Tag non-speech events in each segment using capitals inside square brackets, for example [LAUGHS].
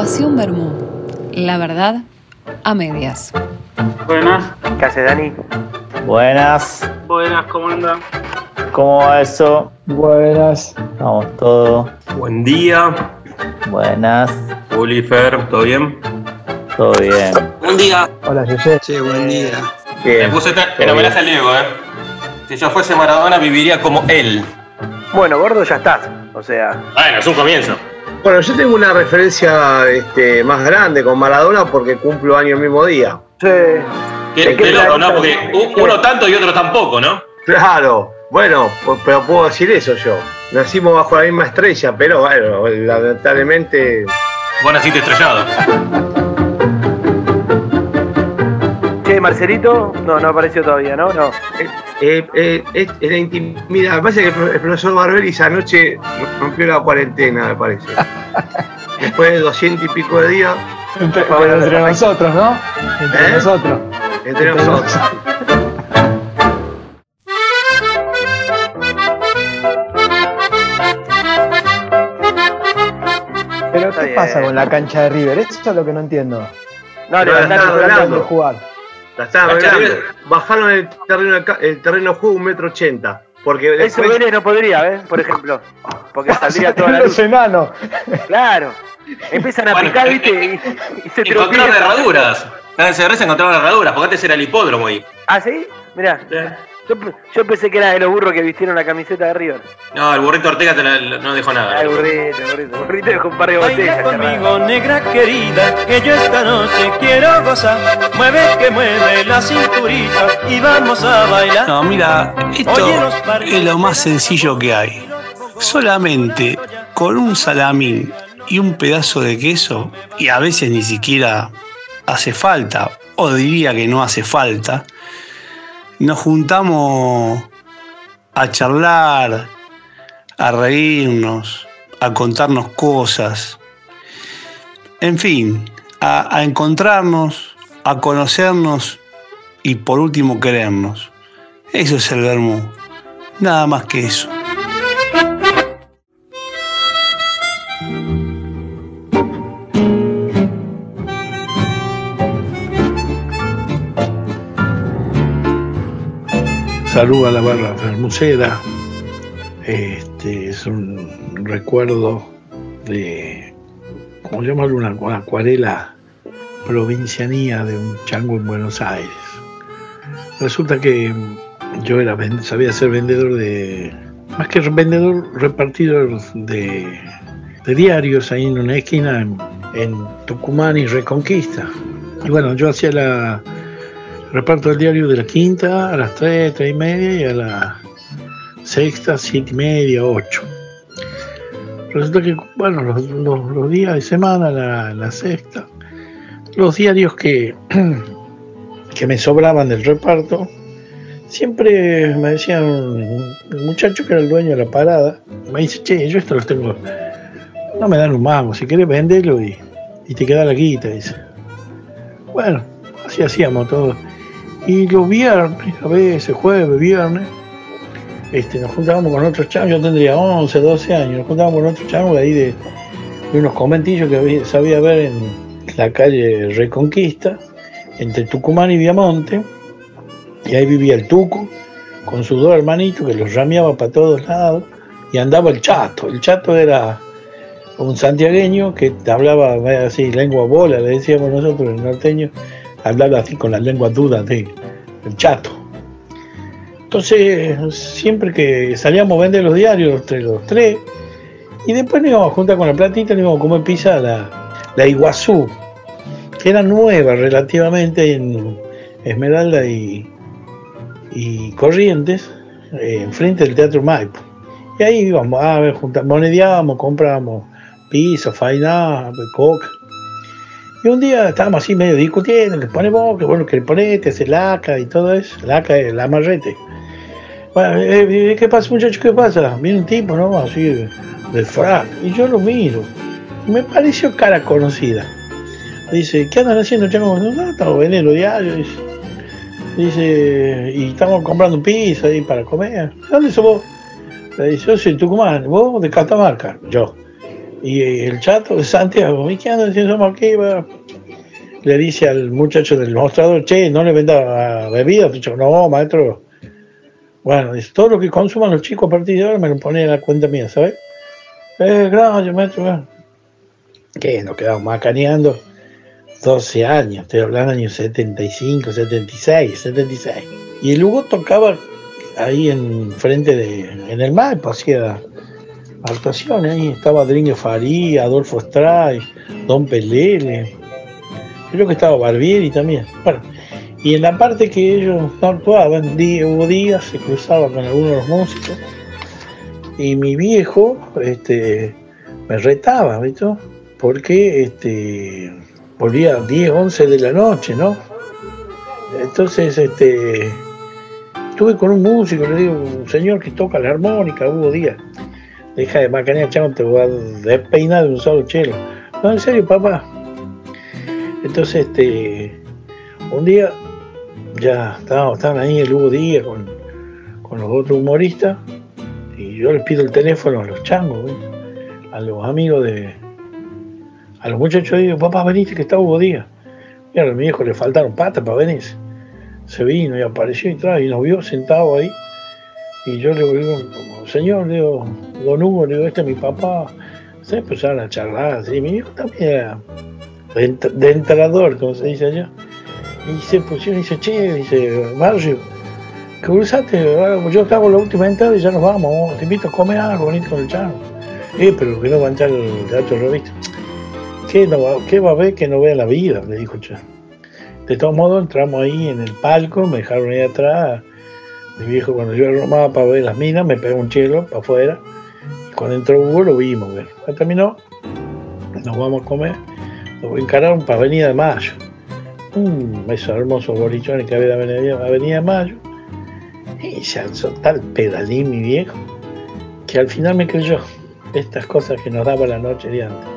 Pasión Bermú. La verdad a medias. Buenas. ¿Qué hace Dani? Buenas. Buenas, ¿cómo anda? ¿Cómo va eso? Buenas. Vamos todo. Buen día. Buenas. Oliver, ¿todo bien? Todo bien. Buen día. Hola, José. Sí, buen día. Me puse en homenaje al Diego, ¿eh? Si yo fuese Maradona, viviría como él. Bueno, gordo, ya estás. O sea. Bueno, es un comienzo. Bueno, yo tengo una referencia este, más grande con Maradona porque cumplo año el mismo día. Sí. Qué, qué loco, ¿no? Porque uno tanto y otro tampoco, ¿no? Claro. Bueno, pero puedo decir eso yo. Nacimos bajo la misma estrella, pero bueno, lamentablemente. Vos naciste estrellado. Marcelito, no, no apareció todavía, ¿no? No. Eh, eh, eh, era intimidad. Me parece que el profesor Barberi esa noche rompió la cuarentena, me parece. [LAUGHS] Después de doscientos y pico de días. Entre, pero entre nosotros, ¿no? Entre ¿Eh? nosotros. Entre nosotros. Pero ¿qué pasa con la cancha de River? Eso es lo que no entiendo. No, la hablando. Tratando de jugar. La arreglando. Bajaron el terreno, el terreno de juego un metro ochenta. Porque Eso después, Vélez no podría, ¿ves? Por ejemplo. Porque saldría toda la [LAUGHS] luz. enanos. Claro. Empiezan a Bueno, picar, eh, ¿viste? Y, y se Encontraron herraduras. En CRS encontraron herraduras, porque antes era el hipódromo ahí. ¿Ah, sí? Mirá. Yo, yo pensé que era de los burros que vistieron la camiseta de River. No, el burrito Ortega te la- no dejó Ah, nada. el burrito, el burrito. El burrito dejó un par de botellas. conmigo, negra querida, que yo esta noche quiero gozar. Mueve que mueve la cinturita y vamos a bailar. No, mira, esto es lo más sencillo que hay. Solamente con un salamín y un pedazo de queso, y a veces ni siquiera hace falta, o diría que no hace falta, nos juntamos a charlar, a reírnos, a contarnos cosas, en fin, a, encontrarnos, a conocernos y por último querernos. Eso es el vermú, nada más que eso. Saludo a la barra fermusera. Este es un recuerdo de, ¿cómo llamarlo? Una, acuarela provincianía de un chango en Buenos Aires. Resulta que yo era sabía ser vendedor de, más que vendedor, repartidor de, diarios ahí en una esquina en Tucumán y Reconquista. Y bueno, yo hacía la, reparto del diario de la quinta a las 3, 3 y media y a la sexta, 7 y media, 8. Resulta que, bueno, los, días de semana, la, sexta, los diarios que, [CLEARS THROAT] que me sobraban del reparto, siempre me decían, el muchacho que era el dueño de la parada, me dice, che, yo esto los tengo, no me dan un mango, si querés venderlo y, y te queda la guita, dice. Bueno, así hacíamos todo. Y los viernes, a veces, jueves, viernes, este, nos juntábamos con otros changos, yo tendría 11, 12 años, nos juntábamos con otros changos de ahí de, de unos conventillos que sabía ver en la calle Reconquista, entre Tucumán y Viamonte, y ahí vivía el Tuco, con sus dos hermanitos que los rameaba para todos lados, y andaba el Chato, el Chato era un santiagueño que hablaba así, lengua bola, le decíamos nosotros, el norteño, hablaba así con las lenguas dudas de el chato. Entonces, siempre que salíamos a vender los diarios, los tres, los tres, y después nos íbamos a juntar con la platita, nos íbamos a comer pizza la, la Iguazú, que era nueva relativamente en Esmeralda y, y Corrientes, eh, enfrente del Teatro Maipo. Y ahí íbamos a ver, juntar, monedeábamos, comprábamos pizza, faina, coca. Y un día estábamos así medio discutiendo, que ponemos, que bueno, que ponete, hace laca y todo eso. Laca es el amarrete. Bueno, eh, eh, ¿qué pasa muchachos? ¿Qué pasa? Viene un tipo, ¿no? Así de, frac. Y yo lo miro. Y me pareció cara conocida. Dice, ¿qué andan haciendo, chango? No, no, estamos vendiendo diarios. Dice, dice, y estamos comprando pizza ahí para comer. ¿De dónde sos vos? Le dice, yo soy Tucumán. ¿Vos de Catamarca? Yo. Y el chato de Santiago, ¿y qué anda diciendo somos aquí? va?" Le dice al muchacho del mostrador, che, no le venda bebidas. Dicho, no, maestro. Bueno, dice, todo lo que consuman los chicos a partir de ahora me lo ponen en la cuenta mía, ¿sabes? Eh, gracias, maestro. bueno. ¿Qué? Nos quedamos macaneando 12 años, estoy hablando años 75, 76, 76. Y el Hugo tocaba ahí en frente de, en el mar, pues, hacía actuaciones, ahí estaba Dringue Faría, Adolfo Stray, Don Pelele, creo que estaba Barbieri también. Bueno, y en la parte que ellos no actuaban, di- hubo días, se cruzaba con algunos de los músicos, y mi viejo este, me retaba, ¿viste? Porque este, volvía a 10, 11 de la noche, ¿no? Entonces, este, estuve con un músico, le digo, un señor que toca la armónica, Hugo Díaz. Deja de macanear, chavo, te voy a despeinar de un solo chelo. No, en serio, papá. Entonces, este, un día ya estaban, estaban ahí el Hugo Díaz con, con los otros humoristas y yo les pido el teléfono a los changos, a los amigos de, a los muchachos digo, papá, veniste que está Hugo Díaz. Y a mi viejo le faltaron patas para venirse. Se vino y apareció y, tra- y nos vio sentado ahí. Y yo le digo, señor, le digo, don Hugo, le digo, este es mi papá. Se empezaron a charlar así. Mi viejo también era de, ent- de entrador, como se dice allá. Y se pusieron y dice, che, dice, que cruzaste, ahora yo te hago la última entrada y ya nos vamos, te invito a comer algo, venite con el chango. Eh, pero que no va a entrar el teatro revista. ¿Qué, no va, ¿Qué va a ver que no vea la vida? Le dijo Che. De todos modos, entramos ahí en el palco, me dejaron ahí atrás. Mi viejo, cuando yo armaba para ver las minas, me pegó un chelo para afuera. Y cuando entró Hugo, lo vimos. Ya terminó, nos vamos a comer. Nos encararon para Avenida de Mayo. Un esos hermosos bolichones que había de Avenida, de Mayo. Y se alzó tal pedalín mi viejo que al final me creyó estas cosas que nos daba la noche de antes.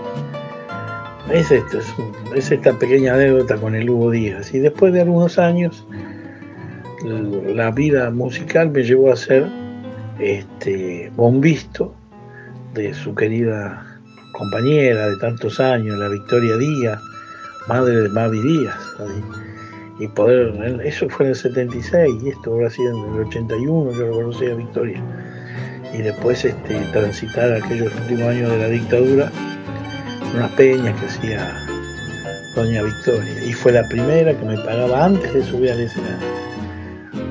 Es, esto, es, es esta pequeña anécdota con el Hugo Díaz. Y después de algunos años, la vida musical me llevó a ser este, bombisto de su querida compañera de tantos años, la Victoria Díaz, madre de Mavi Díaz. Y poder, eso fue en el 76 y esto habrá sido en el 81, yo lo conocí a Victoria. Y después este, transitar aquellos últimos años de la dictadura unas peñas que hacía Doña Victoria. Y fue la primera que me pagaba antes de subir al escenario.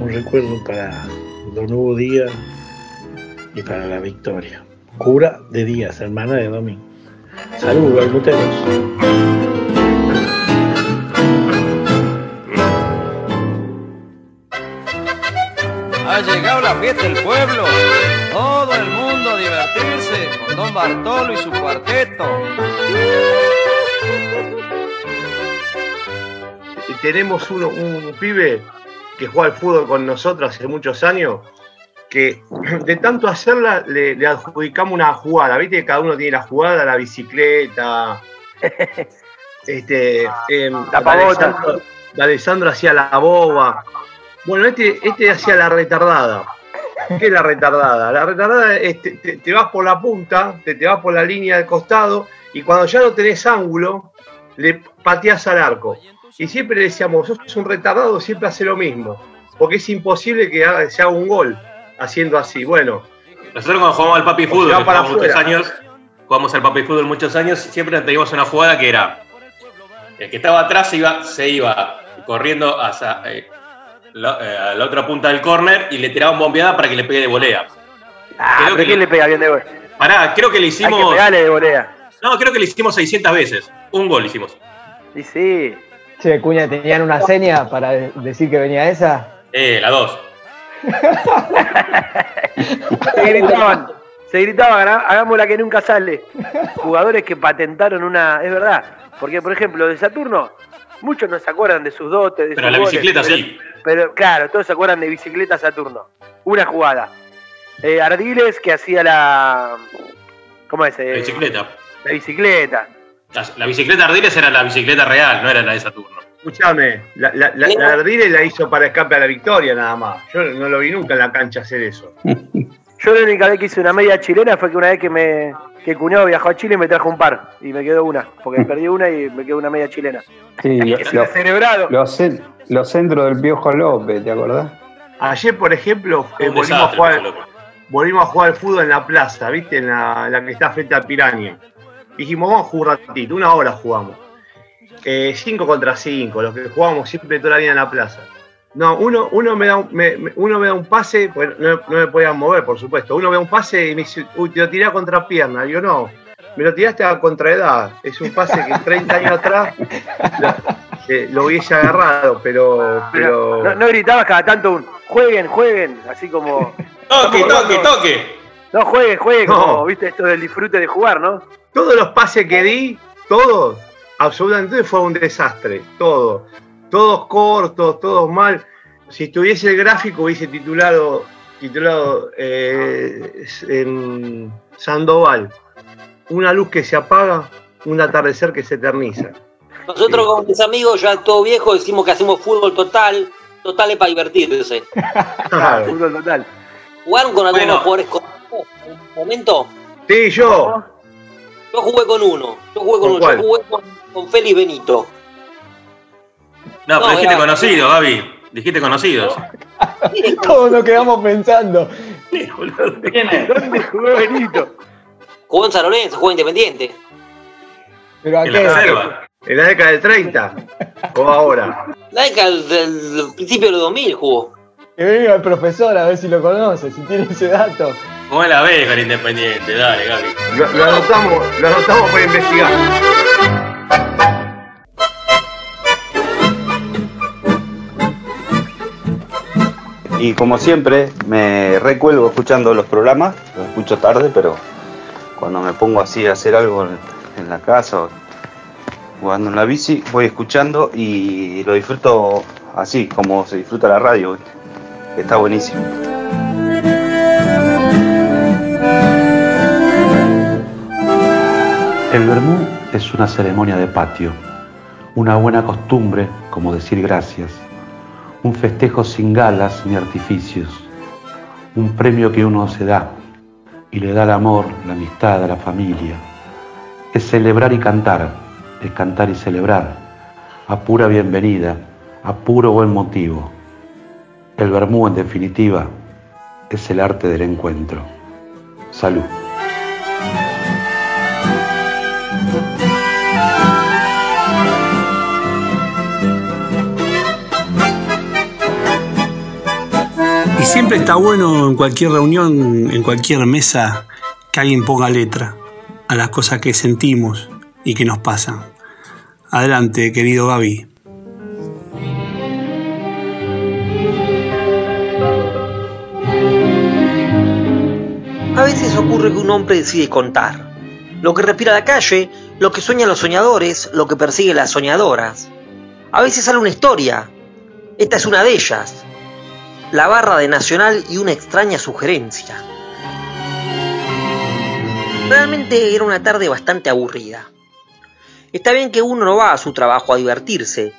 Un recuerdo para Don Hugo Díaz y para la Victoria. Cura de Díaz, hermana de Domingo. Saludos, galmuteros. Ha llegado la fiesta del pueblo. Todo el mundo a divertirse con Don Bartolo y su cuarteto. Y tenemos uno, un pibe que juega al fútbol con nosotros hace muchos años, que [CLEARS THROAT] de tanto hacerla le, le adjudicamos una jugada. Viste que cada uno tiene la jugada, la bicicleta. [LAUGHS] Este, em, La pavota. Alessandro, Alessandro hacía la boba. Bueno, este, este hacía la retardada. ¿Qué es la retardada? La retardada es te, te- te vas por la punta, te, te vas por la línea del costado y cuando ya no tenés ángulo, le pateás al arco. Y siempre le decíamos, sos un retardado, siempre hace lo mismo. Porque es imposible que haga- se haga un gol haciendo así. Bueno, Nosotros cuando jugamos al papi fútbol, va que para jugamos muchos años, jugamos al papi fútbol muchos años, siempre teníamos una jugada que era el que estaba atrás se iba, se iba corriendo hacia eh, la, eh, a la otra punta del córner y le tiraban bombeada para que le pegue de volea. Ah, Creo que ¿quién le- pega bien de gol? Pará, creo que le Hay que hicimos. pegarle de volea. No, creo que le hicimos 600 veces. Un gol hicimos. Y sí. Che, Cuña, ¿tenían una seña para de- decir que venía esa? Eh, la 2. Se gritaban, se gritaban, "Haga- hagamos la que nunca sale. Jugadores que patentaron una. Es verdad. Porque, por ejemplo, de Saturno, muchos no se acuerdan de sus dotes. De Pero sus la goles, bicicleta pero- sí. Pero claro, todos se acuerdan de bicicleta Saturno. Una jugada. Eh, Ardiles que hacía la. ¿Cómo es? La Eh, bicicleta. La bicicleta. La, la bicicleta Ardiles era la bicicleta real, no era la de Saturno. escúchame, la, la, la, la Ardile la hizo para escape a la victoria nada más. Yo no lo vi nunca en la cancha hacer eso. [LAUGHS] Yo la única vez que hice una media chilena fue que una vez que me que cuñado viajó a Chile y me trajo un par y me quedó una, porque [LAUGHS] perdí una y me quedó una media chilena. Sí, [LAUGHS] lo- Es lo- cerebrado. los, cen- los centros del Piojo López, ¿te acordás? Ayer, por ejemplo, eh, volvimos, a jugar, volvimos a jugar al fútbol en la plaza, ¿viste? En la, la que está frente al Piranha. Dijimos, vamos a jugar un ratito, una hora jugamos. 5 contra 5, los que jugamos siempre toda la vida en la plaza. No, uno, uno, me da un, me- me- uno me da un pase, pues no, no me podían mover, por supuesto. Uno me da un pase y me dice, uy, te lo tiré a contrapierna. Digo, no, me lo tiraste a contraedad. Es un pase que 30 años atrás lo, eh, lo hubiese agarrado, pero. pero No, no gritabas cada tanto un jueguen, jueguen, así como. Toque, toque, toque. No, jueguen, jueguen, No. como, viste, esto del disfrute de jugar, ¿no? Todos los pases que di, todos, absolutamente fue un desastre. Todos. Todos cortos, todos mal. Si estuviese el gráfico, hubiese titulado, titulado eh, en Sandoval. Una luz que se apaga, un atardecer que se eterniza. Nosotros con mis amigos, ya todo viejo, decimos que hacemos fútbol total. Total es para divertirse. [LAUGHS] Claro. Fútbol total. ¿Jugaron con algunos Bueno. jugadores en un momento? Sí, yo. Yo jugué con uno. Yo jugué con, ¿Con uno. cuál? Yo jugué con, con Félix Benito. No, pero No, dijiste era- conocido, Gaby. Dijiste conocidos. [LAUGHS] Todos nos quedamos pensando. ¿Quién es? ¿Dónde jugó Benito? Jugó en San Lorenzo, jugó en Independiente. Pero a En la qué? reserva. En la década del 30. O ahora. La década del, del principio de los 2000 jugó. Que venga el profesor a ver si lo conoce, si tiene ese dato. ¿Cómo es la B con Independiente? Dale, Gaby. Lo, lo anotamos, lo anotamos para investigar. Y como siempre, me recuelgo escuchando los programas, los escucho tarde, pero cuando me pongo así a hacer algo en, la casa o jugando en la bici, voy escuchando y lo disfruto así, como se disfruta la radio, está buenísimo. El vermú es una ceremonia de patio, una buena costumbre, como decir gracias, un festejo sin galas ni artificios, un premio que uno se da y le da el amor, la amistad a la familia. Es celebrar y cantar, es cantar y celebrar, a pura bienvenida, a puro buen motivo. El vermú, en definitiva, es el arte del encuentro. Salud. Y siempre está bueno en cualquier reunión, en cualquier mesa, que alguien ponga letra a las cosas que sentimos y que nos pasan. Adelante, querido Gaby. A veces ocurre que un hombre decide contar. Lo que respira la calle, lo que sueñan los soñadores, lo que persiguen las soñadoras. A veces sale una historia. Esta es una de ellas. La barra de Nacional y una extraña sugerencia. Realmente era una tarde bastante aburrida. Está bien que uno no va a su trabajo a divertirse,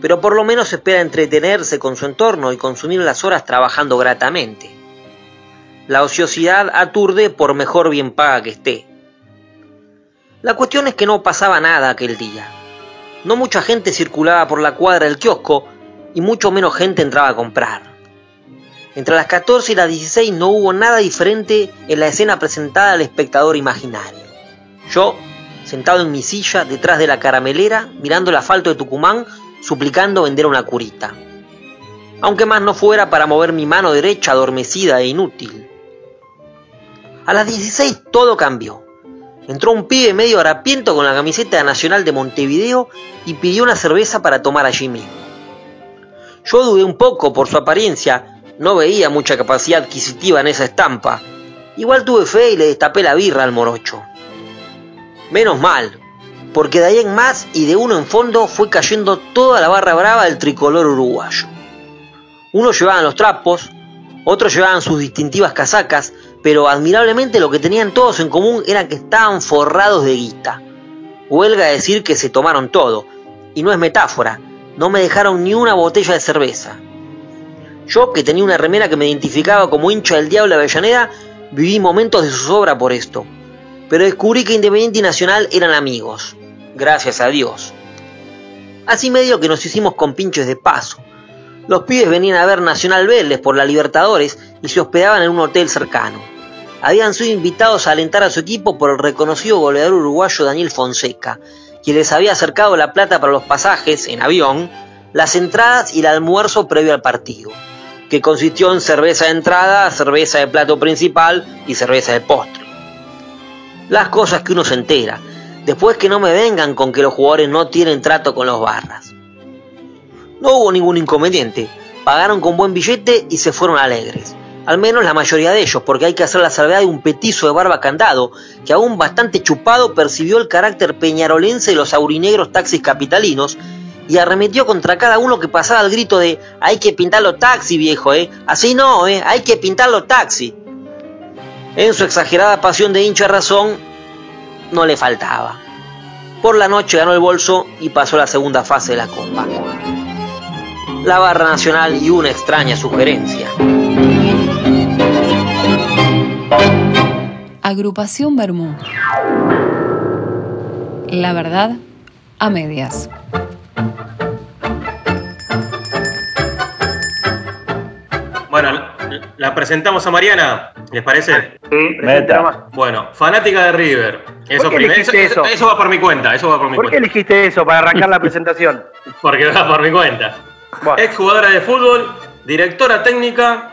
pero por lo menos espera entretenerse con su entorno y consumir las horas trabajando gratamente. La ociosidad aturde por mejor bien paga que esté. La cuestión es que no pasaba nada aquel día. No mucha gente circulaba por la cuadra del kiosco y mucho menos gente entraba a comprar. Entre las 14 y las 16 no hubo nada diferente en la escena presentada al espectador imaginario. Yo, sentado en mi silla detrás de la caramelera, mirando el asfalto de Tucumán, suplicando vender una curita. Aunque más no fuera para mover mi mano derecha adormecida e inútil. A las 16 todo cambió. Entró un pibe medio harapiento con la camiseta nacional de Montevideo y pidió una cerveza para tomar allí mismo. Yo dudé un poco por su apariencia, no veía mucha capacidad adquisitiva en esa estampa. Igual tuve fe y le destapé la birra al morocho. Menos mal, porque de ahí en más y de uno en fondo fue cayendo toda la barra brava del tricolor uruguayo. Unos llevaban los trapos, otros llevaban sus distintivas casacas, pero admirablemente lo que tenían todos en común era que estaban forrados de guita. Huelga decir que se tomaron todo, y no es metáfora, no me dejaron ni una botella de cerveza. Yo, que tenía una remera que me identificaba como hincha del Diablo Avellaneda, Viví momentos de zozobra por esto, pero descubrí que Independiente y Nacional eran amigos, gracias a Dios. Así medio que nos hicimos compinches de paso. Los pibes venían a ver Nacional Vélez por la Libertadores y se hospedaban en un hotel cercano. Habían sido invitados a alentar a su equipo por el reconocido goleador uruguayo Daniel Fonseca, quien les había acercado la plata para los pasajes en avión, las entradas y el almuerzo previo al partido, que consistió en cerveza de entrada, cerveza de plato principal y cerveza de postre. Las cosas que uno se entera, después que no me vengan con que los jugadores no tienen trato con los barras. No hubo ningún inconveniente, pagaron con buen billete y se fueron alegres. Al menos la mayoría de ellos, porque hay que hacer la salvedad de un petizo de barba candado, que aún bastante chupado percibió el carácter peñarolense de los aurinegros taxis capitalinos y arremetió contra cada uno que pasaba al grito de hay que pintar los taxis, viejo, eh. Así no, eh, hay que pintar los taxis. En su exagerada pasión de hincha razón, no le faltaba. Por la noche ganó el bolso y pasó la segunda fase de la Copa. La barra nacional y una extraña sugerencia. Agrupación Bermú. La verdad a medias. La- presentamos a Mariana, ¿les parece? Sí, presentamos. Bueno, fanática de River. Eso, ¿Por qué eso, eso? eso va por mi cuenta, eso va por mi ¿Por qué elegiste eso para arrancar la [LAUGHS] presentación? Porque va por mi cuenta. Ex jugadora de fútbol, directora técnica,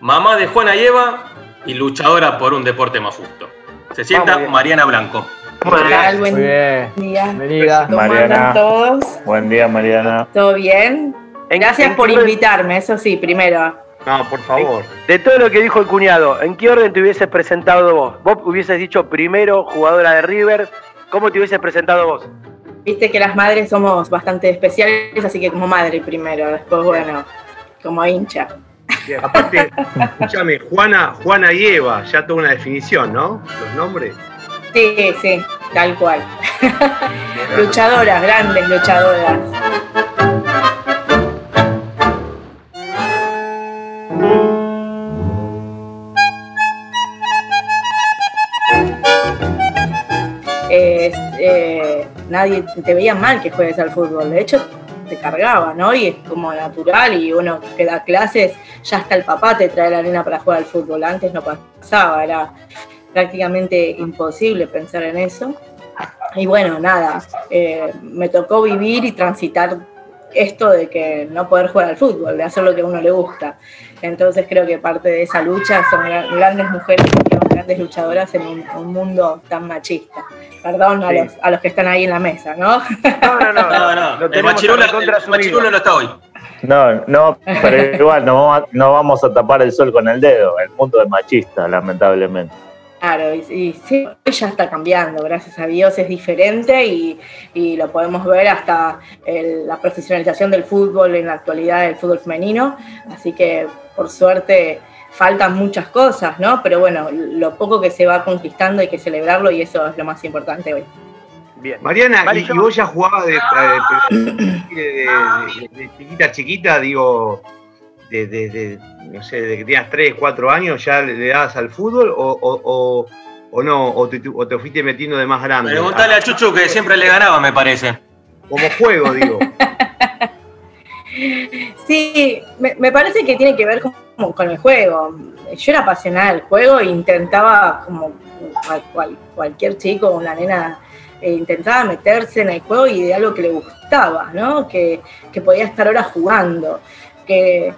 mamá de Juana y Eva y luchadora por un deporte más justo. Se sienta. Mariana Blanco. ¿Qué tal? Buen Muy bien. día. Bienvenida. ¿Cómo Mariana. todos? Buen día, Mariana. ¿Todo bien? Gracias por invitarme, eso sí, primero. No, por favor. De todo lo que dijo el cuñado, ¿en qué orden te hubieses presentado vos? Vos hubieses dicho primero jugadora de River, ¿cómo te hubieses presentado vos? Viste que las madres somos bastante especiales, así que como madre primero, después, bueno, como hincha. Aparte, escúchame, Juana, Juana y Eva, ya toda una definición, ¿no? Los nombres. Sí, sí, tal cual. luchadoras, grandes luchadoras. Eh, nadie te veía mal que juegues al fútbol, de hecho te cargaba, ¿no? Y es como natural y uno que da clases, ya hasta el papá te trae la nena para jugar al fútbol, antes no pasaba, era prácticamente imposible pensar en eso. Y bueno, nada, eh, me tocó vivir y transitar esto de que no poder jugar al fútbol, de hacer lo que a uno le gusta. Entonces creo que parte de esa lucha son gra- grandes mujeres que son grandes luchadoras en un, un mundo tan machista. Perdón a, los, a los que están ahí en la mesa, ¿no? No, no, no. No, no, [LAUGHS] Lo el machirulo, el machirulo no está hoy. No, no, pero igual no vamos, a, no vamos a tapar el sol con el dedo. El mundo es machista, lamentablemente. Claro, y, y sí, hoy ya está cambiando, gracias a Dios es diferente y, y lo podemos ver hasta el- la profesionalización del fútbol en la actualidad, del fútbol femenino, así que por suerte faltan muchas cosas, ¿no? Pero bueno, lo poco que se va conquistando hay que celebrarlo y eso es lo más importante hoy. Bien. Mariana, Vale, y, yo- y vos ya jugabas de, de- de- de- de chiquita a chiquita, digo, de, de- de- no sé, de que tenías 3, 4 años, ya le, le dabas al fútbol o, o- o- o no, o te, o te fuiste metiendo de más grande. Preguntale a Chuchu que siempre le ganaba, me parece. Como juego, digo. [LAUGHS] Sí, me, me parece que tiene que ver con, como con el juego. Yo era apasionada del juego e intentaba, como cual- cual- cualquier chico o una nena, eh, intentaba meterse en el juego y de algo que le gustaba, ¿no? Que, que podía estar ahora jugando. Que,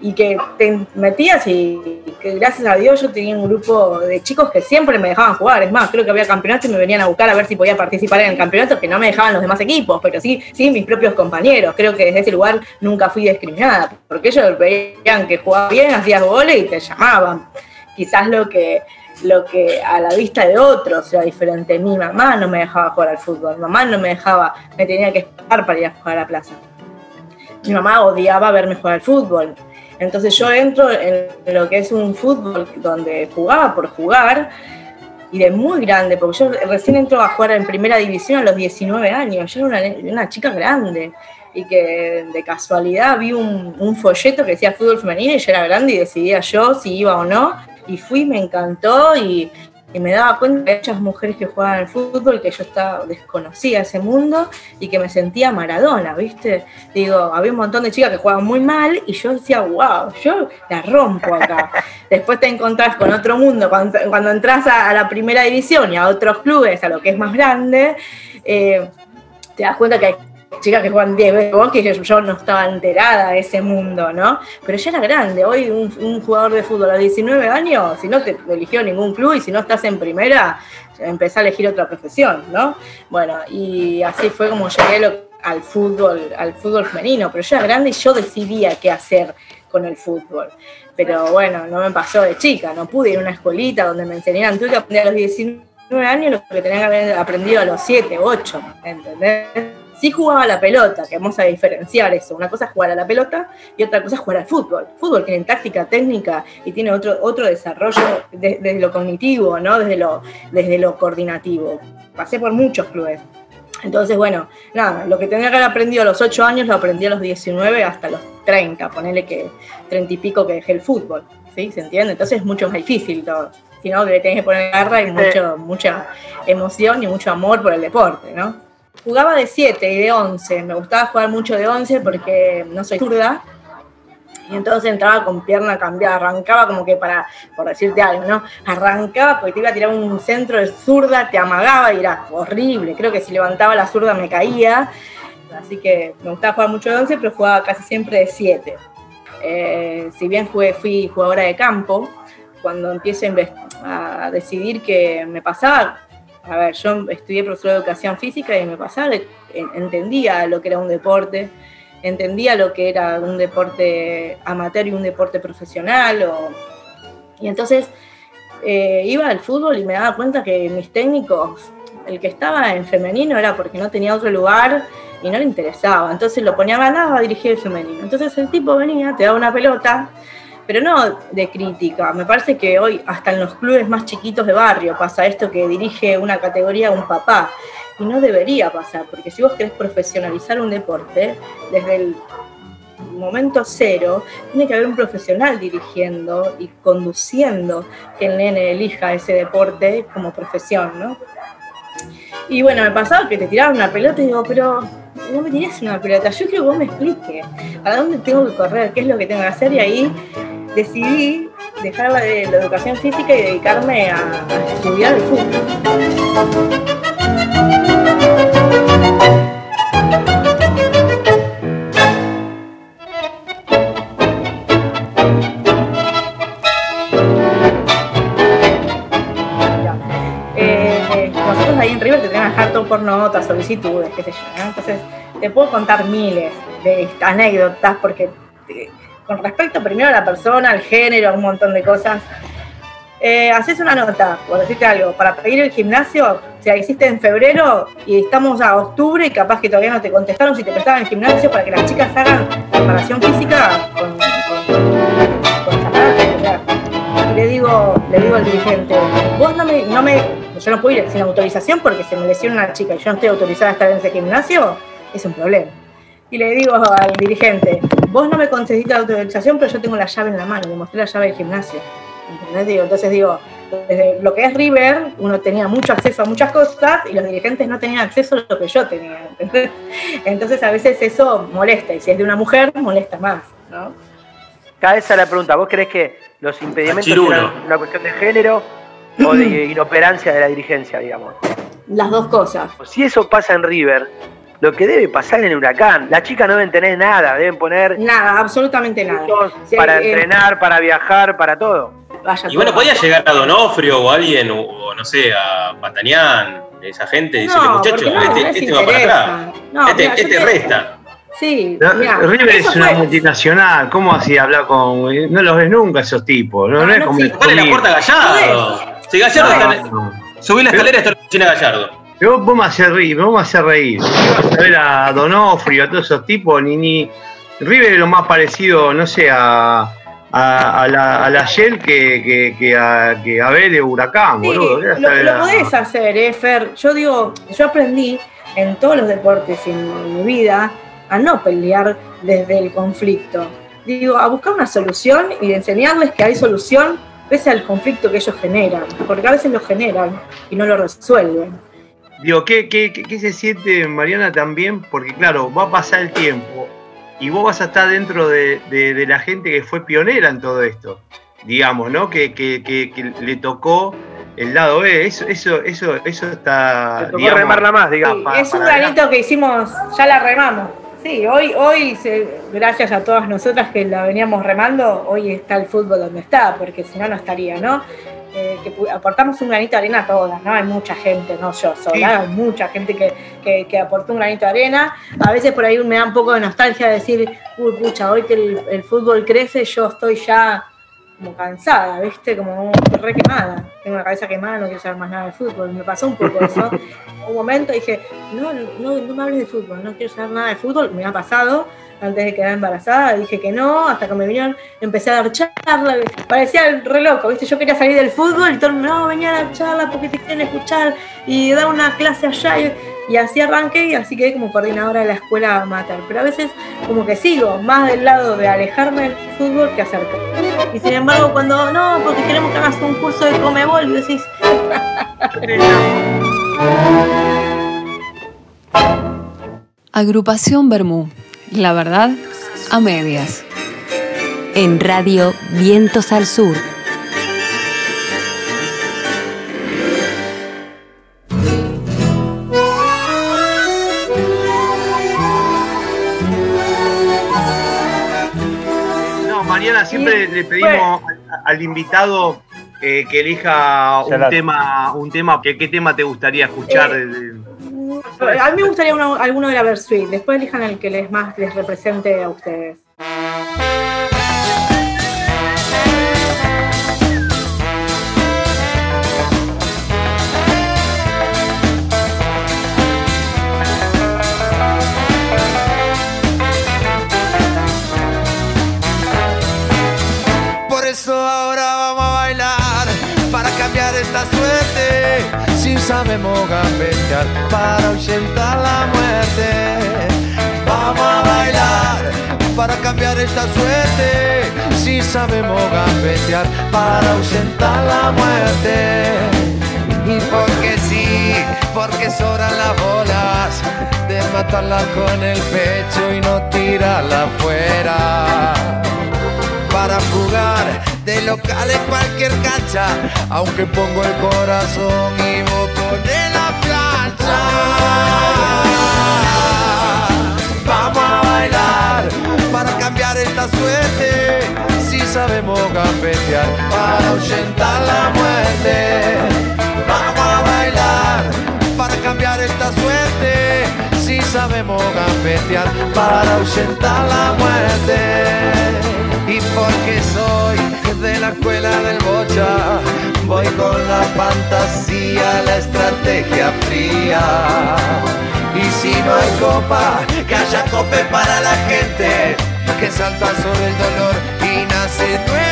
y que te metías y que gracias a Dios yo tenía un grupo de chicos que siempre me dejaban jugar. Es más, creo que había campeonato y me venían a buscar a ver si podía participar en el campeonato, que no me dejaban los demás equipos, pero sí, sí mis propios compañeros. Creo que desde ese lugar nunca fui discriminada, porque ellos veían que jugaba bien, hacías goles y te llamaban. Quizás lo que lo que a la vista de otros era diferente. Mi mamá no me dejaba jugar al fútbol, mi mamá no me dejaba, me tenía que esperar para ir a jugar a la plaza. Mi mamá odiaba verme jugar al fútbol. Entonces yo entro en lo que es un fútbol donde jugaba por jugar y de muy grande, porque yo recién entro a jugar en primera división a los 19 años, yo era una, chica grande y que de casualidad vi un, un folleto que decía fútbol femenino y yo era grande y decidía yo si iba o no Y fui, me encantó y, y me daba cuenta que hay muchas mujeres que jugaban al fútbol, que yo estaba, desconocía ese mundo y que me sentía Maradona, ¿viste? Digo, había un montón de chicas que jugaban muy mal y yo decía, wow, yo la rompo acá. [LAUGHS] Después te encontrás con otro mundo, cuando, cuando entras a, a la primera división y a otros clubes, a lo que es más grande, eh, te das cuenta que hay chicas que juegan 10 veces yo, no estaba enterada de ese mundo, ¿no? Pero ya era grande. Hoy un, jugador de fútbol a 19 años, si no te eligió ningún club y si no estás en primera, empezá a elegir otra profesión, ¿no? Bueno, y así fue como llegué al fútbol, al fútbol femenino, pero yo era grande y yo decidía qué hacer con el fútbol. Pero bueno, no me pasó de chica, no pude ir a una escuelita donde me enseñaran, tuve que aprender a los 19 años lo que tenía que haber aprendido a los 7, 8, ¿entendés? Sí jugaba a la pelota, que vamos a diferenciar eso. Una cosa es jugar a la pelota y otra cosa es jugar al fútbol. Fútbol tiene táctica, técnica y tiene otro, otro desarrollo de- desde lo cognitivo, ¿no? Desde lo, desde lo coordinativo. Pasé por muchos clubes. Entonces, bueno, nada, lo que tenía que haber aprendido a los 8 años lo aprendí a los 19 hasta los 30, ponele que 30 y pico que dejé el fútbol, ¿sí? ¿Se entiende? Entonces es mucho más difícil todo. Si no, que le tenés que poner garra y mucho, mucha emoción y mucho amor por el deporte, ¿no? Jugaba de 7 y de 11, me gustaba jugar mucho de 11 porque no soy zurda, y entonces entraba con pierna cambiada, arrancaba como que para, por decirte algo, ¿no? Arrancaba porque te iba a tirar un centro de zurda, te amagaba y era horrible. Creo que si levantaba la zurda me caía. Así que me gustaba jugar mucho de 11, pero jugaba casi siempre de 7. Eh, si bien fui jugadora de campo, cuando empiezo a, a decidir que me pasaba, a ver, yo estudié profesor de educación física y me pasaba, entendía lo que era un deporte, entendía lo que era un deporte amateur y un deporte profesional. o- y entonces eh, iba al fútbol y me daba cuenta que mis técnicos, el que estaba en femenino era porque no tenía otro lugar y no le interesaba. Entonces lo ponía a ganar a dirigir el femenino. Entonces el tipo venía, te daba una pelota, pero no de crítica. Me parece que hoy hasta en los clubes más chiquitos de barrio pasa esto que dirige una categoría un papá. Y no debería pasar, porque si vos querés profesionalizar un deporte, desde el momento cero, tiene que haber un profesional dirigiendo y conduciendo que el nene elija ese deporte como profesión, ¿no? Y bueno, me pasaba que te tiraban una pelota y digo, pero no me tires una pelota, yo quiero que vos me expliques a dónde tengo que correr, qué es lo que tengo que hacer, y ahí decidí dejar la, de la educación física y dedicarme a, estudiar el fútbol. Eh, eh, nosotros ahí en River te tenían todo por notas, solicitudes, qué sé yo. Entonces, te puedo contar miles de anécdotas porque eh, con respecto primero a la persona, al género, un montón de cosas. Eh, haces una nota, por decirte algo, para pedir el gimnasio, o sea, hiciste en febrero y estamos a octubre y capaz que todavía no te contestaron si te prestaban el gimnasio para que las chicas hagan preparación física con, con, le digo, le digo al dirigente, vos no me, no me, yo no puedo ir sin autorización porque se me lesiona una chica y yo no estoy autorizada a estar en ese gimnasio, es un problema. Y le digo al dirigente, vos no me concediste la autorización, pero yo tengo la llave en la mano, le mostré la llave del gimnasio. ¿Entendés? Digo, entonces digo, desde lo que es River, uno tenía mucho acceso a muchas cosas y los dirigentes no tenían acceso a lo que yo tenía. ¿entendés? Entonces a veces eso molesta, y si es de una mujer, molesta más, ¿no? Cada esa es la pregunta. ¿Vos crees que los impedimentos eran una cuestión de género o de [CLEARS THROAT] inoperancia de la dirigencia, digamos? Las dos cosas. Si eso pasa en River, lo que debe pasar en Huracán, las chicas no deben tener nada, deben poner Nada, absolutamente nada. Si para eh, entrenar, para viajar, para todo. vaya Y bueno, podía llegar a Donofrio o alguien, o, o no sé, a Patañán, esa gente, y decirle, No, muchachos, porque no, este, no este va para atrás. No, este mira, este te- resta. Sí, No, River es una fue- multinacional, ¿cómo así hablar con.? No los ves nunca esos tipos, no, no es como. La puerta a Gallardo. Si Gallardo está en- Subí la escalera y está en la oficina Gallardo. Pero vos, me haces reír, vos me haces reír. Vas a ver a Donofrio, a todos esos tipos, ni, ni. River es lo más parecido, no sé, a, a, a la, a la Shell que, que, que a, que a Vélez Huracán, Sí, boludo. ¿Qué vas a lo, lo a- podés hacer, eh, Fer. Yo digo, yo aprendí en todos los deportes en mi vida a no pelear desde el conflicto. Digo, a buscar una solución y enseñarles que hay solución pese al conflicto que ellos generan, porque a veces lo generan y no lo resuelven. Digo, ¿qué, qué, qué- qué se siente, Mariana, también? Porque, claro, va a pasar el tiempo y vos vas a estar dentro de, de- de la gente que fue pionera en todo esto, digamos, ¿no? Que, que- que- que le tocó el lado B. Eso, eso, eso, eso está. Le tocó remarla más, digamos. Sí, pa- es un para granito que hicimos, ya la remamos. Sí, hoy, hoy se- gracias a todas nosotras que la veníamos remando, hoy está el fútbol donde está, porque si no, no estaría, ¿no? Eh, que aportamos un granito de arena a todas, ¿no? Hay mucha gente, no yo sola, hay mucha gente que, que- que aportó un granito de arena. A veces por ahí me da un poco de nostalgia decir, uy, pucha, hoy que el, el fútbol crece, yo estoy ya como cansada, ¿viste? Como re quemada. Tengo la cabeza quemada, no quiero saber más nada de fútbol. Me pasó un poco [LAUGHS] eso. un momento dije, no, no, no me hables de fútbol, no quiero saber nada de fútbol. Me ha pasado antes de quedar embarazada, dije que no, hasta que me vinieron, empecé a dar charla, parecía re loco, ¿viste? Yo quería salir del fútbol y todo el mundo, no, venía a dar charla porque te quieren escuchar y dar una clase allá. Y, y así arranqué y así quedé como coordinadora de la escuela mater. Pero a veces como que sigo más del lado de alejarme del fútbol que acercarme. Y sin embargo, cuando no, porque queremos que hagas un curso de comebol, y decís, [LAUGHS] Agrupación Bermú. La verdad, a medias. En Radio Vientos al Sur. No, Mariana, siempre le pedimos al, al invitado eh, que elija un tema, un tema, que, ¿qué tema te gustaría escuchar? Eh, de- de- A mí me gustaría uno- alguno de la Versuit. Después elijan el que les más les represente a ustedes. Sabemos gambetear para ahuyentar la muerte. Vamos a bailar para cambiar esta suerte. Si sabemos gambetear para ahuyentar la muerte. Y porque sí, porque sobran las bolas de matarla con el pecho y no tirarla afuera para jugar de local en cualquier cancha, aunque pongo el corazón y vos pones la plancha. Vamos a bailar para cambiar esta suerte, si sabemos gambetear para ahuyentar la muerte. Vamos a bailar para cambiar esta suerte, si sabemos gambetear para ahuyentar la muerte. Estrategia fría. Y si no hay copa, que haya cope para la gente, que salta sobre el dolor y nace nuevamente.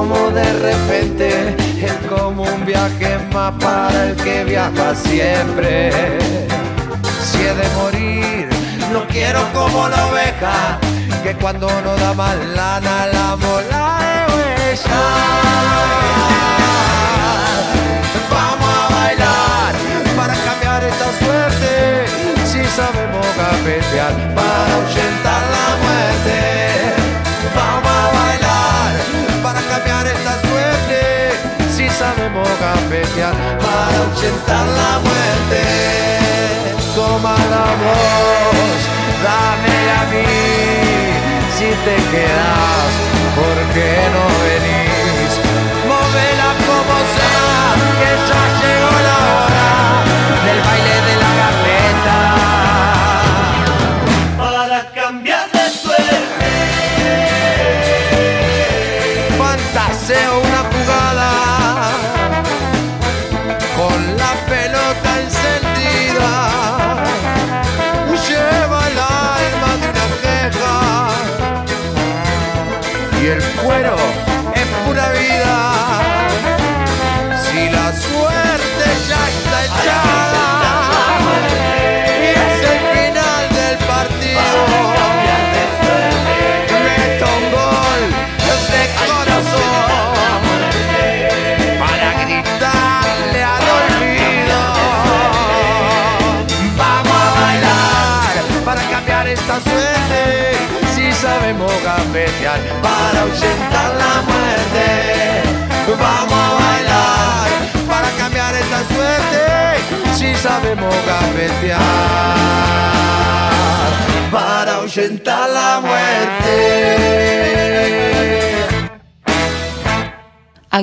Como de repente, es como un viaje más para el que viaja siempre. Si he de morir, no quiero como la oveja, que cuando no da más lana la mola de huella. Vamos a bailar para cambiar esta suerte, si sabemos gapetear para ahuyentar la muerte. Vamos a bailar cambiar esta suerte. Si sabemos gambetear para ahuyentar la muerte. Toma la voz, dámela a mí. Si te quedas, ¿por qué no venís?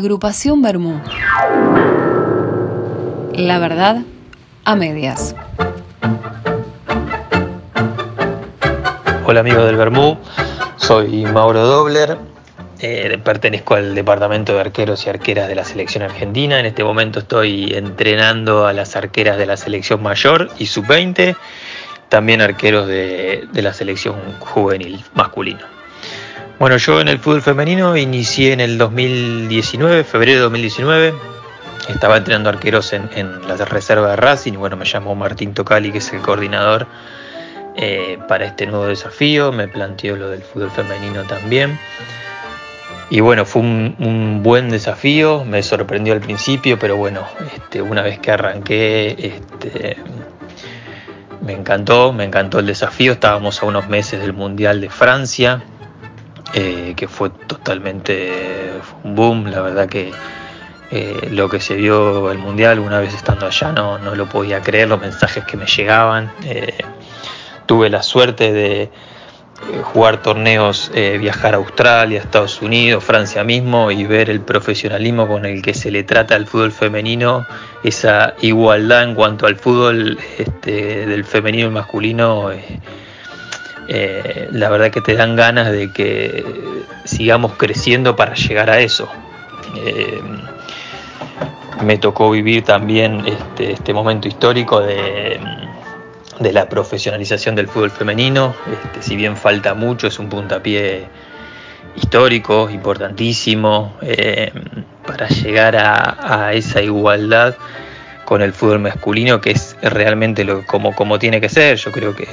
Agrupación Bermú. La verdad a medias. Hola amigos del Bermú, soy Mauro Dobler, eh, pertenezco al departamento de arqueros y arqueras de la selección argentina. En este momento estoy entrenando a las arqueras de la selección mayor y sub-20, también arqueros de, la selección juvenil masculino. Bueno, yo en el fútbol femenino inicié en el 2019, febrero de 2019. Estaba entrenando arqueros en, en la reserva de Racing y bueno, me llamó Martín Tocali, que es el coordinador eh, para este nuevo desafío. Me planteó lo del fútbol femenino también. Y bueno, fue un, buen desafío, me sorprendió al principio, pero bueno, este, una vez que arranqué, este, me encantó, me encantó el desafío. Estábamos a unos meses del Mundial de Francia, eh, que fue totalmente un boom, la verdad que eh, lo que se vio el Mundial una vez estando allá no, no lo podía creer, los mensajes que me llegaban. Eh, tuve la suerte de jugar torneos, viajar a Australia, Estados Unidos, Francia mismo y ver el profesionalismo con el que se le trata al fútbol femenino, esa igualdad en cuanto al fútbol este, del femenino y masculino. Eh, la verdad que te dan ganas de que sigamos creciendo para llegar a eso. Eh, me tocó vivir también este, este momento histórico de, de la profesionalización del fútbol femenino. Este, si bien falta mucho, es un puntapié histórico, importantísimo, eh, para llegar a, a esa igualdad con el fútbol masculino, que es realmente lo, como, como tiene que ser. Yo creo que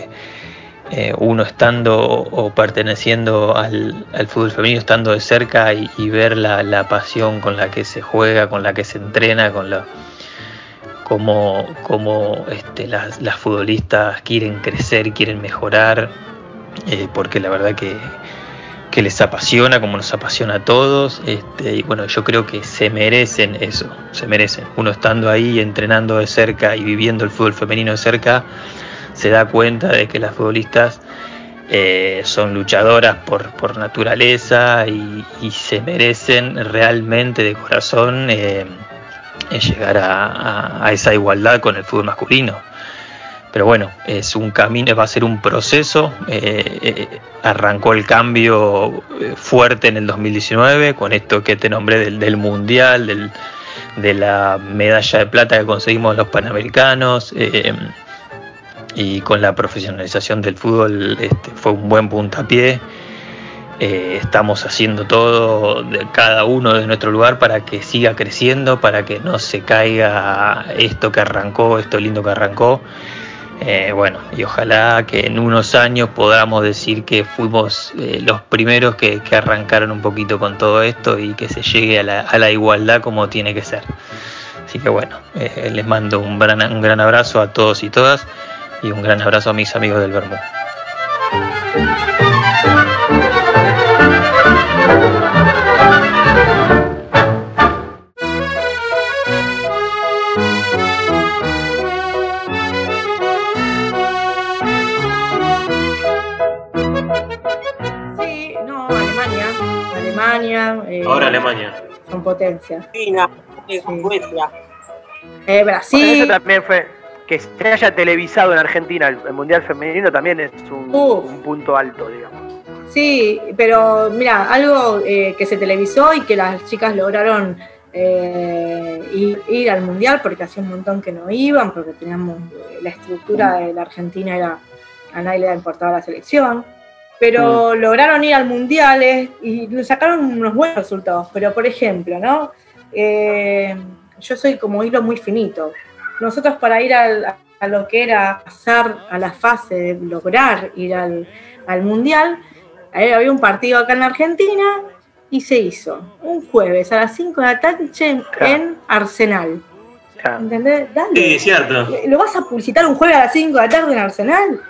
eh, uno estando o perteneciendo al, fútbol femenino, estando de cerca y, ver la, la pasión con la que se juega, con la que se entrena, con la cómo, cómo, este, las, las futbolistas quieren crecer, quieren mejorar, eh, porque la verdad que, que les apasiona, como nos apasiona a todos, este, y bueno, yo creo que se merecen eso, se merecen. Uno estando ahí, entrenando de cerca y viviendo el fútbol femenino de cerca, se da cuenta de que las futbolistas eh, son luchadoras por, por naturaleza y, se merecen realmente de corazón eh, llegar a, a- esa igualdad con el fútbol masculino. Pero bueno, es un camino, va a ser un proceso. eh, arrancó el cambio fuerte en el 2019 con esto que te nombré del, del Mundial, del, de la medalla de plata que conseguimos los Panamericanos. Y con la profesionalización del fútbol este, fue un buen puntapié. Eh, estamos haciendo todo de cada uno de nuestro lugar para que siga creciendo, para que no se caiga esto que arrancó, esto lindo que arrancó. Eh, bueno, y ojalá que en unos años podamos decir que fuimos eh, los primeros que, que arrancaron un poquito con todo esto y que se llegue a la, a la igualdad como tiene que ser. Así que bueno, eh, les mando un gran, un gran abrazo a todos y todas y un gran abrazo a mis amigos del Bermú. Sí, no, Alemania. Alemania. eh, Ahora Alemania. Son potencias. China, Suecia. Eh, Bueno, Brasil. eso también fue. Que se haya televisado en Argentina el, Mundial Femenino también es un, un punto alto, digamos. Sí, pero mira, algo eh, que se televisó y que las chicas lograron eh, ir, ir al mundial porque hacía un montón que no iban, porque teníamos eh, la estructura de la Argentina era a nadie le importaba la selección. pero lograron ir al mundial eh, y sacaron unos buenos resultados. Pero, por ejemplo, ¿no? Yo soy como hilo muy finito. Nosotros para ir al- a lo que era pasar a la fase de lograr ir al, al mundial, ahí había un partido acá en Argentina y se hizo un jueves a las 5 de la tarde en Arsenal. ¿Entendés? Dale. Sí, cierto. ¿Lo vas a publicitar un jueves a las 5 de la tarde en Arsenal?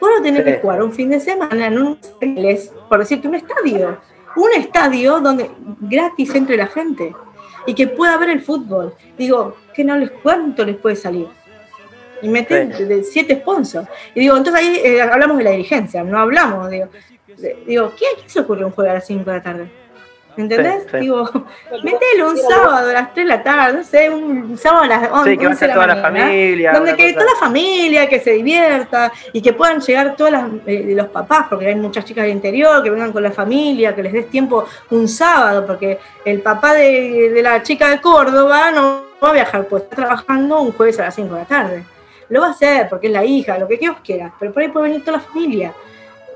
Vos no tenés Sí. que jugar un fin de semana en un, por decirte, un estadio. Un estadio donde gratis entre la gente y que pueda ver el fútbol. Digo, ¿qué no les cuánto les puede salir? Y meten de siete sponsors. Y digo, entonces ahí eh, hablamos de la dirigencia, no hablamos, digo, de- digo, ¿qué, qué se ocurre un jueves a las 5 de la tarde? ¿Me entendés? Sí, sí. [LAUGHS] Digo, mételo un sábado a las 3 de la tarde, no sé, un sábado a las 11 Sí, que vaya la toda la mañana, familia, Donde que toda la familia, que se divierta y que puedan llegar todas las, eh, los papás, porque hay muchas chicas del interior, que vengan con la familia, que les des tiempo un sábado, porque el papá de, de la chica de Córdoba no va a viajar, pues está trabajando un jueves a las 5 de la tarde. Lo va a hacer porque es la hija, lo que Dios quiera, pero por ahí puede venir toda la familia.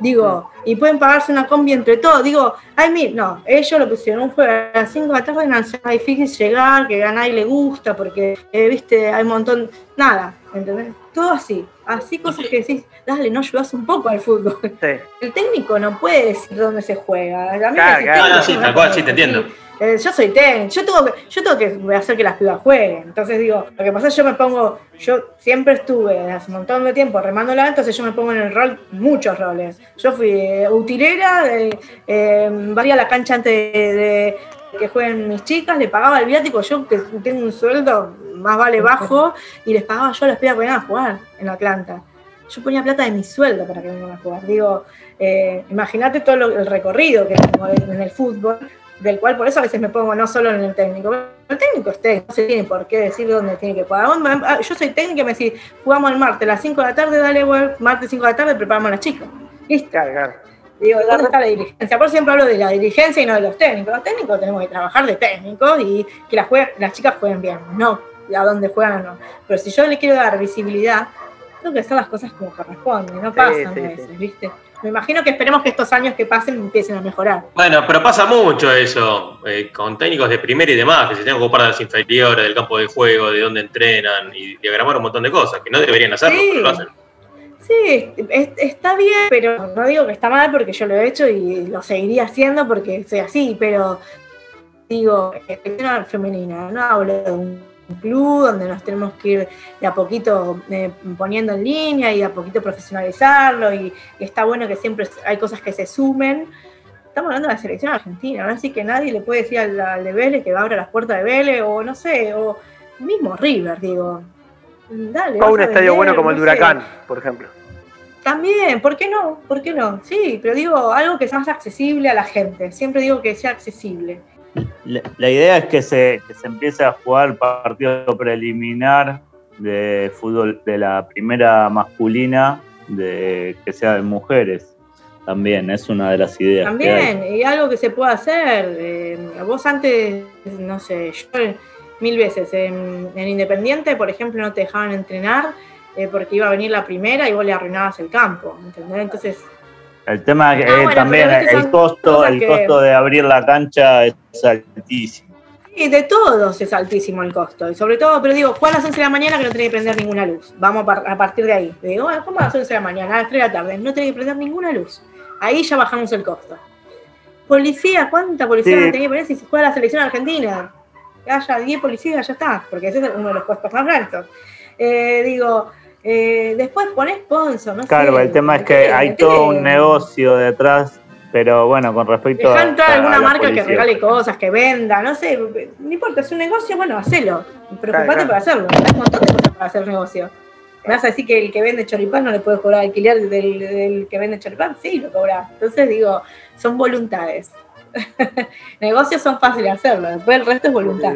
Digo, y pueden pagarse una combi entre todos. Digo, ay, mira, no, ellos lo pusieron un jueves a las 5 de la tarde, no es difícil llegar, que a nadie le gusta, porque, eh, viste, hay un montón, nada, ¿entendés? Todo así, así cosas que decís, dale, no ayudas un poco al fútbol. El técnico no puede decir dónde se juega. A mí Claro, claro, sí, tal cual, sí, te entiendo. Eh, yo soy técnico, yo tengo, que, yo tengo que hacer que las pibas jueguen. Entonces digo, lo que pasa es que yo me pongo, yo siempre estuve hace un montón de tiempo remándola, entonces yo me pongo en el rol, muchos roles. Yo fui eh, utilera, eh, eh, valía la cancha antes de, de que jueguen mis chicas, le pagaba el viático, yo que tengo un sueldo más vale bajo, y les pagaba yo a las pibas que venían a jugar en Atlanta. Yo ponía plata de mi sueldo para que vengan a jugar. Digo, eh, imagínate todo lo- el recorrido que tengo en el fútbol, del cual por eso a veces me pongo no solo en el técnico. El técnico es técnico, no se tiene por qué decir dónde tiene que jugar. Ah, Yo soy técnica y me decís, jugamos el martes a las 5 de la tarde, dale, web, martes 5 de la tarde, preparamos a las chicas. Listo. Digo, ¿dónde está la dirigencia? Por siempre hablo de la dirigencia y no de los técnicos. Los técnicos tenemos que trabajar de técnicos y que las, jueguen- las chicas jueguen bien, no a dónde juegan no. Pero si yo le quiero dar visibilidad, tengo que hacer las cosas como corresponden, no pasan sí, a veces, ¿viste? Me imagino que esperemos que estos años que pasen empiecen a mejorar. Bueno, pero pasa mucho eso, eh, con técnicos de primera y demás, que se tienen que ocupar de las inferiores, del campo de juego, de dónde entrenan y diagramar un montón de cosas, que no deberían hacerlo, Sí. pero lo hacen. Sí, es- está bien, pero no digo que está mal porque yo lo he hecho y lo seguiría haciendo porque soy así, pero digo, selección femenina, no hablo de un club donde nos tenemos que ir de a poquito eh, poniendo en línea y de a poquito profesionalizarlo y, y está bueno que siempre hay cosas que se sumen. Estamos hablando de la selección argentina, ¿no? así que nadie le puede decir al, al de Vélez que abra las puertas de Vélez o no sé, o mismo River, digo. Dale, O un a estadio vender, bueno como el de sé. Huracán, por ejemplo. También, ¿por qué no? ¿Por qué no? Sí, pero digo algo que sea más accesible a la gente. Siempre digo que sea accesible. La, la idea es que se, que se empiece a jugar partido preliminar de fútbol de la primera masculina, de que sea de mujeres. También es una de las ideas. También, y algo que se puede hacer. eh, vos antes, no sé, yo mil veces, en, en Independiente, por ejemplo, no te dejaban entrenar eh, porque iba a venir la primera y vos le arruinabas el campo, ¿entendés? Entonces, El tema es que Ah, bueno, también el costo, el que- costo de abrir la cancha es altísimo. Sí, de todos es altísimo el costo. Y sobre todo, pero digo, juega a las 11 de la mañana que no tenés que prender ninguna luz. Vamos a, par- a partir de ahí. Digo, bueno, ¿cómo a las 11 de la mañana? A las 3 de la tarde. No tenés que prender ninguna luz. Ahí ya bajamos el costo. Policía, ¿cuánta policía Sí. no tenés que poner si se juega la selección argentina? Que haya 10 policías, ya está. Porque ese es uno de los costos más altos. Eh, digo, eh, después ponés sponsor, no Claro, sé. el tema es que hay todo un negocio detrás, pero bueno, con respecto Dejá entrar a alguna marca que regale cosas, que venda, no sé, no importa, es un negocio, bueno, hacelo. Preocupate Claro, claro. por hacerlo. Hay un montón de cosas para hacer negocio. ¿Me vas a decir que el que vende choripán no le puede cobrar alquiler del, del que vende choripán? Sí, lo cobra. Entonces digo, son voluntades. [LAUGHS] Negocios son fáciles de hacerlo, después el resto es voluntad.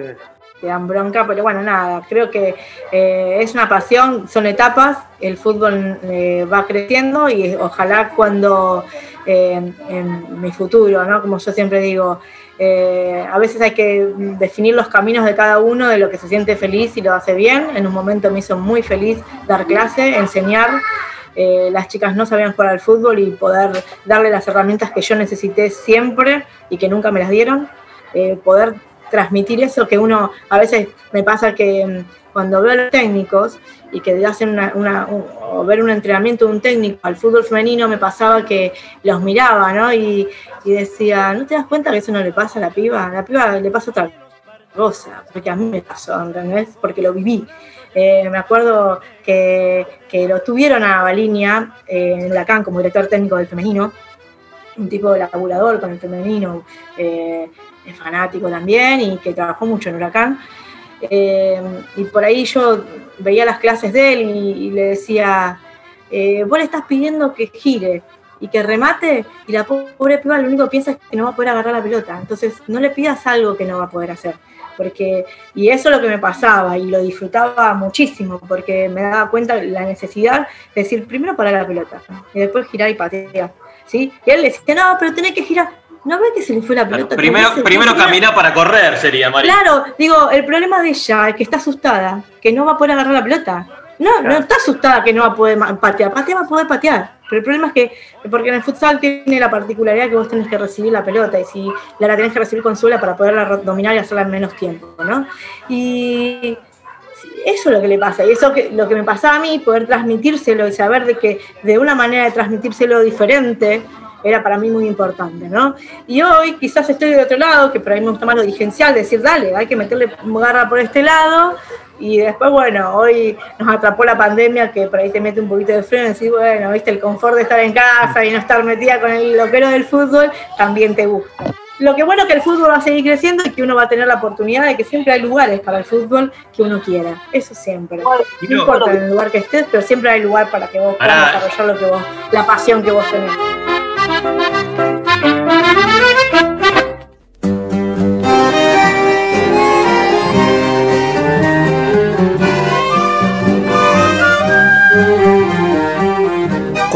Te dan bronca, pero bueno, nada, creo que eh, es una pasión, son etapas, el fútbol eh, va creciendo y ojalá cuando eh, en mi futuro, ¿no? Como yo siempre digo, eh, a veces hay que definir los caminos de cada uno, de lo que se siente feliz y lo hace bien. En un momento me hizo muy feliz dar clase, enseñar, eh, las chicas no sabían jugar al fútbol y poder darle las herramientas que yo necesité siempre y que nunca me las dieron, eh, poder transmitir eso que uno, a veces me pasa que mm, cuando veo a los técnicos y que hacen una, una- un- o ver un entrenamiento de un técnico al fútbol femenino, me pasaba que los miraba, ¿no? Y, y decía, ¿no te das cuenta que eso no le pasa a la piba? A la piba le pasa otra cosa, porque a mí me pasó, ¿entendés? Porque lo viví. Eh, me acuerdo que, que lo tuvieron a Balinia eh, en Huracán como director técnico del femenino, un tipo de laburador con el femenino, eh, fanático también y que trabajó mucho en Huracán. Eh, y por ahí yo veía las clases de él y, y le decía, eh, vos le estás pidiendo que gire y que remate y la pobre piba lo único que piensa es que no va a poder agarrar la pelota. Entonces no le pidas algo que no va a poder hacer. Porque, y eso es lo que me pasaba y lo disfrutaba muchísimo porque me daba cuenta la necesidad de decir primero parar la pelota y después girar y patear. ¿Sí? Y él le decía, no, pero tenés que girar. ¿No ve que se le fue la pelota? Primero, primero girar. caminar para correr sería, María. Claro, digo, el problema de ella es que está asustada, que no va a poder agarrar la pelota. No, no está asustada que no va a poder patear, patear va a poder patear. Pero el problema es que, porque en el futsal tiene la particularidad que vos tenés que recibir la pelota y si la, la tenés que recibir con suela para poderla dominar y hacerla en menos tiempo, ¿no? Y eso es lo que le pasa, y eso que lo que me pasaba a mí, poder transmitírselo y saber de que de una manera de transmitírselo diferente era para mí muy importante, ¿no? Y hoy quizás estoy de otro lado, que por ahí me gusta más lo dirigencial, decir, dale, hay que meterle garra por este lado, y después, bueno, hoy nos atrapó la pandemia, que por ahí te mete un poquito de freno y bueno, viste, el confort de estar en casa y no estar metida con el loquero del fútbol, también te gusta. Lo que bueno es que el fútbol va a seguir creciendo y que uno va a tener la oportunidad de que siempre hay lugares para el fútbol que uno quiera. Eso siempre. No importa en el lugar que estés, pero siempre hay lugar para que vos puedas desarrollar lo que vos, la pasión que vos tenés.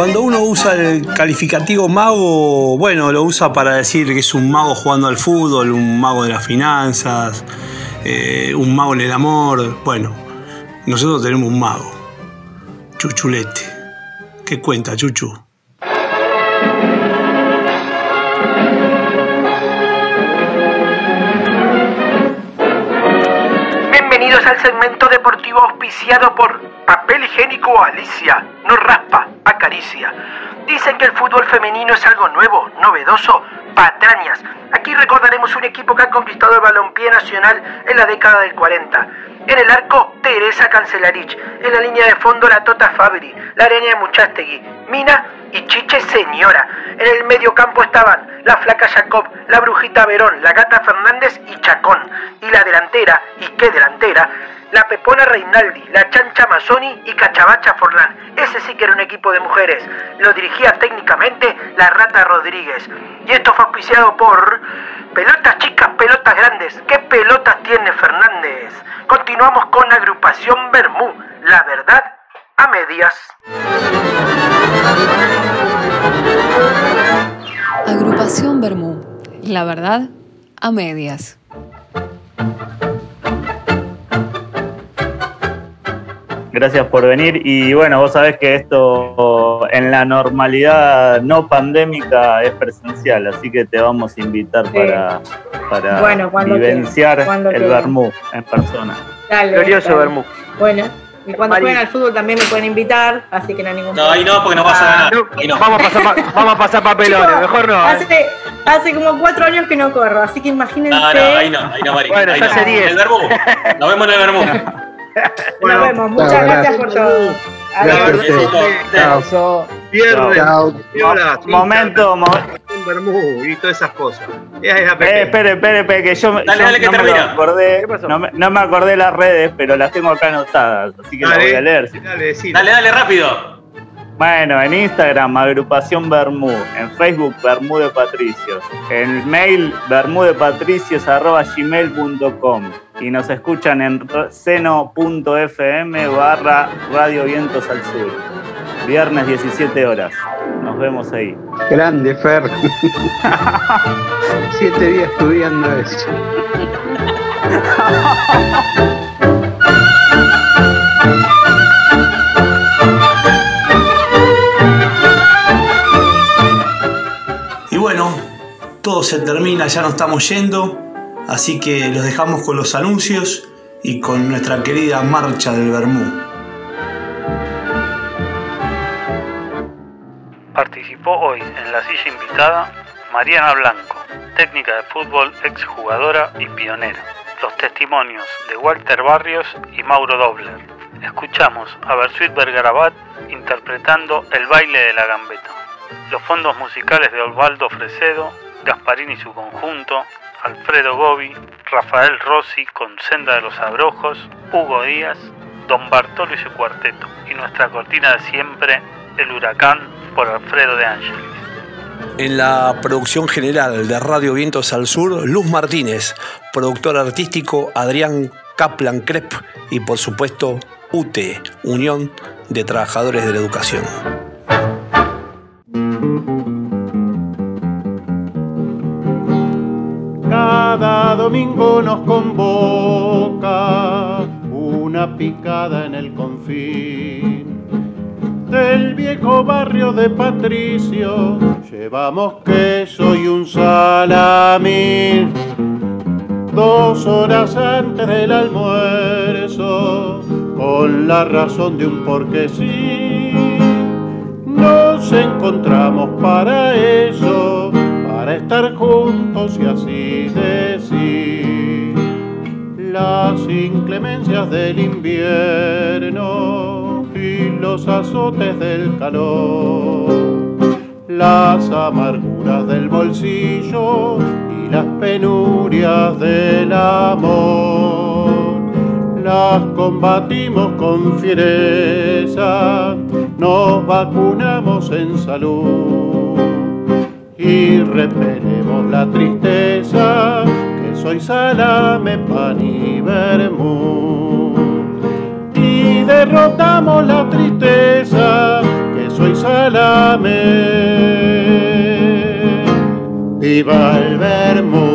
Cuando uno usa el calificativo mago, bueno, lo usa para decir que es un mago jugando al fútbol, un mago de las finanzas, eh, un mago en el amor. Bueno, nosotros tenemos un mago, Chuchulete. ¿Qué cuenta, Chuchu? Bienvenidos al segmento deportivo auspiciado por Papel Higiénico Alicia. No raspa, acaricia. Dicen que el fútbol femenino es algo nuevo, novedoso, patrañas. Aquí recordaremos un equipo que ha conquistado el balompié nacional en la década del 40. En el arco, Teresa Cancelarich. En la línea de fondo, la Tota Fabri, la Arena Muchastegui, Mina y Chiche Señora. En el medio campo estaban la Flaca Jacob, la Brujita Verón, la Gata Fernández y Chacón. Y la delantera, y qué delantera, la Pepona Reinaldi, la Chancha Mazzoni y Cachabacha Forlán. Ese sí que era un equipo de mujeres. Lo dirigía técnicamente la Rata Rodríguez. Y esto fue auspiciado por Pelotas chicas, pelotas grandes. ¿Qué pelotas tiene Fernández? Continuamos con la agrupación Bermú. La verdad a medias. Agrupación Bermú. La verdad, a medias. Gracias por venir. Y bueno, vos sabés que esto en la normalidad no pandémica es presencial, así que te vamos a invitar Sí. para, para Bueno, vivenciar el. Bermú en persona. Dale, Glorioso. Bermú. Bueno, y cuando Mari. jueguen al fútbol también me pueden invitar, así que no hay ningún No, ahí no, porque no vas a ganar. No. Vamos a pasar, pa- [LAUGHS] vamos a pasar papelones, mejor no. ¿eh? Hace, hace como cuatro años que no corro, así que imagínense. No, no, ahí no, ahí no, Mari. Bueno, ahí ya no. diez. El Bermú. Nos vemos en el Bermú. [LAUGHS] [LAUGHS] Nos vemos, muchas Chao, gracias gracias. por todo. Gracias a Adiós. ustedes. Chao. Violas, Momento, mo- un Bermú y todas esas cosas. Es la Eh, espere, espere, espere, que yo, Dale, yo dale, que no, me acordé, ¿Qué pasó? no, me, no me acordé las redes, pero las tengo acá anotadas, así que las Dale, voy a leer. Dale, dale, rápido. Bueno, en Instagram, agrupación Bermú. En Facebook, Bermú de Patricios. En mail, bermudepatricios.gmail.com y nos escuchan en seno.fm barra Radio Vientos al Sur. Viernes 17 horas. Nos vemos ahí. Grande, Fer. [LAUGHS] Siete días estudiando eso. Y bueno, todo se termina, ya nos estamos yendo así que los dejamos con los anuncios y con nuestra querida marcha del Bermú. Participó hoy en la silla invitada Mariana Blanco, técnica de fútbol, exjugadora y pionera. Los testimonios de Walter Barrios y Mauro Dobler. Escuchamos a Bersuit Bergarabat interpretando El baile de la gambeta. Los fondos musicales de Osvaldo Fresedo, Gasparini y su conjunto, Alfredo Gobi, Rafael Rossi con Senda de los Abrojos, Hugo Díaz, Don Bartolo y su cuarteto. Y nuestra cortina de siempre, El Huracán, por Alfredo de Ángeles. En la producción general de Radio Vientos al Sur, Luz Martínez, productor artístico Adrián Kaplan Krep y por supuesto UTE, Unión de Trabajadores de la Educación. Domingo nos convoca una picada en el confín del viejo barrio de Patricio. Llevamos queso y un salamín. Dos horas antes del almuerzo, con la razón de un porque sí, nos encontramos para eso, para estar juntos y así decir las inclemencias del invierno y los azotes del calor, las amarguras del bolsillo y las penurias del amor. Las combatimos con fiereza, nos vacunamos en salud y repelemos la tristeza soy salame, pan y vermú y derrotamos la tristeza que soy salame. Viva el vermú.